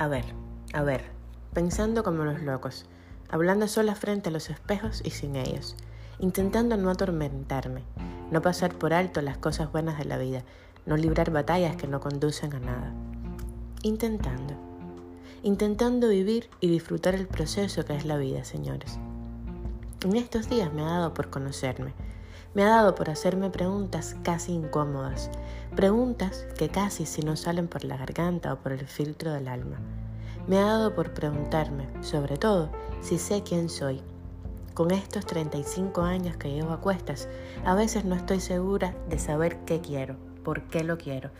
A ver, a ver, pensando como los locos, hablando sola frente a los espejos y sin ellos, intentando no atormentarme, no pasar por alto las cosas buenas de la vida, no librar batallas que no conducen a nada. Intentando, intentando vivir y disfrutar el proceso que es la vida, señores. En estos días me ha dado por conocerme, me ha dado por hacerme preguntas casi incómodas, preguntas que casi si no salen por la garganta o por el filtro del alma. Me ha dado por preguntarme, sobre todo, si sé quién soy. Con estos 35 años que llevo a cuestas, a veces no estoy segura de saber qué quiero, por qué lo quiero,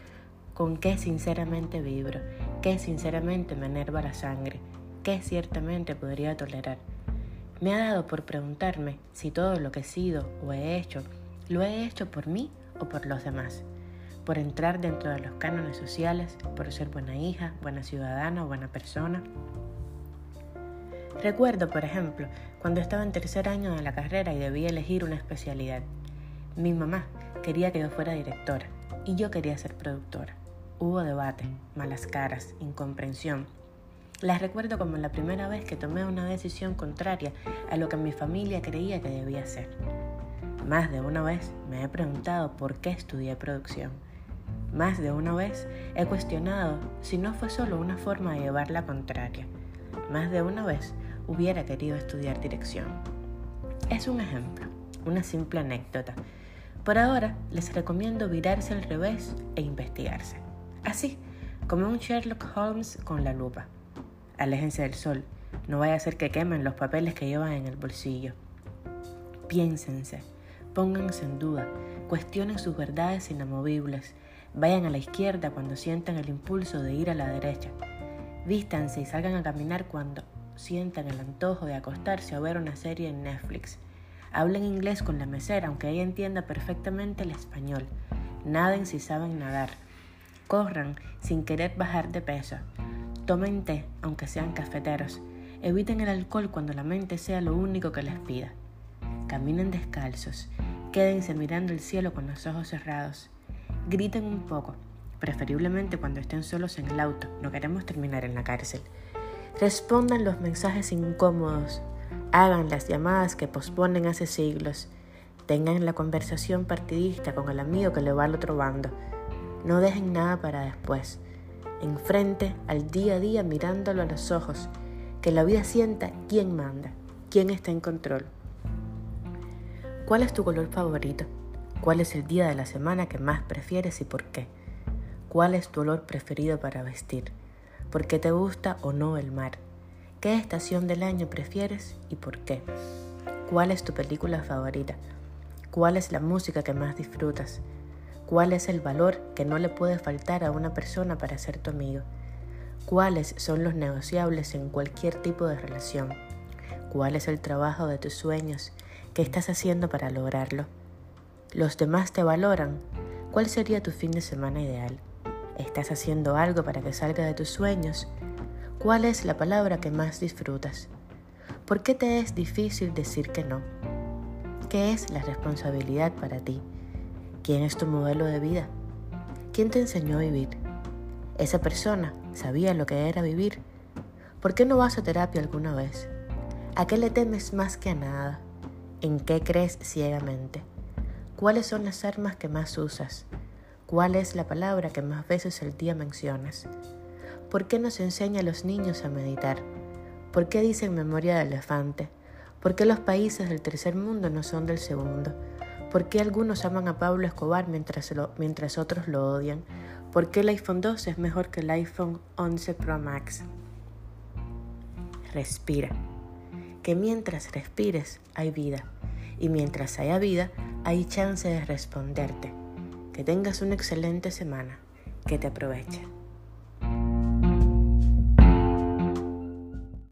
con qué sinceramente vibro, qué sinceramente me enerva la sangre, qué ciertamente podría tolerar. Me ha dado por preguntarme si todo lo que he sido o he hecho, lo he hecho por mí o por los demás, por entrar dentro de los cánones sociales, por ser buena hija, buena ciudadana o buena persona. Recuerdo, por ejemplo, cuando estaba en tercer año de la carrera y debía elegir una especialidad. Mi mamá quería que yo fuera directora y yo quería ser productora. Hubo debate, malas caras, incomprensión, las recuerdo como la primera vez que tomé una decisión contraria a lo que mi familia creía que debía hacer. Más de una vez me he preguntado por qué estudié producción. Más de una vez he cuestionado si no fue solo una forma de llevar la contraria. Más de una vez hubiera querido estudiar dirección. Es un ejemplo, una simple anécdota. Por ahora les recomiendo virarse al revés e investigarse. Así, como un Sherlock Holmes con la lupa. Aléjense del sol. No vaya a ser que quemen los papeles que llevan en el bolsillo. Piénsense, pónganse en duda, cuestionen sus verdades inamovibles. Vayan a la izquierda cuando sientan el impulso de ir a la derecha. Vístanse y salgan a caminar cuando sientan el antojo de acostarse o ver una serie en Netflix. Hablen inglés con la mesera, aunque ella entienda perfectamente el español. Naden si saben nadar. Corran sin querer bajar de peso. Tomen té, aunque sean cafeteros. Eviten el alcohol cuando la mente sea lo único que les pida. Caminen descalzos. Quédense mirando el cielo con los ojos cerrados. Griten un poco, preferiblemente cuando estén solos en el auto. No queremos terminar en la cárcel. Respondan los mensajes incómodos. Hagan las llamadas que posponen hace siglos. Tengan la conversación partidista con el amigo que le va al otro bando. No dejen nada para después enfrente al día a día mirándolo a los ojos, que la vida sienta quién manda, quién está en control. ¿Cuál es tu color favorito? ¿Cuál es el día de la semana que más prefieres y por qué? ¿Cuál es tu olor preferido para vestir? ¿Por qué te gusta o no el mar? ¿Qué estación del año prefieres y por qué? ¿Cuál es tu película favorita? ¿Cuál es la música que más disfrutas? ¿Cuál es el valor que no le puede faltar a una persona para ser tu amigo? ¿Cuáles son los negociables en cualquier tipo de relación? ¿Cuál es el trabajo de tus sueños? ¿Qué estás haciendo para lograrlo? ¿Los demás te valoran? ¿Cuál sería tu fin de semana ideal? ¿Estás haciendo algo para que salga de tus sueños? ¿Cuál es la palabra que más disfrutas? ¿Por qué te es difícil decir que no? ¿Qué es la responsabilidad para ti? ¿Quién es tu modelo de vida? ¿Quién te enseñó a vivir? ¿Esa persona sabía lo que era vivir? ¿Por qué no vas a terapia alguna vez? ¿A qué le temes más que a nada? ¿En qué crees ciegamente? ¿Cuáles son las armas que más usas? ¿Cuál es la palabra que más veces al día mencionas? ¿Por qué nos enseña a los niños a meditar? ¿Por qué dicen memoria de elefante? ¿Por qué los países del tercer mundo no son del segundo? ¿Por qué algunos aman a Pablo Escobar mientras, mientras otros lo odian? ¿Por qué el iPhone 12 es mejor que el iPhone 11 Pro Max? Respira. Que mientras respires hay vida. Y mientras haya vida hay chance de responderte. Que tengas una excelente semana. Que te aproveche.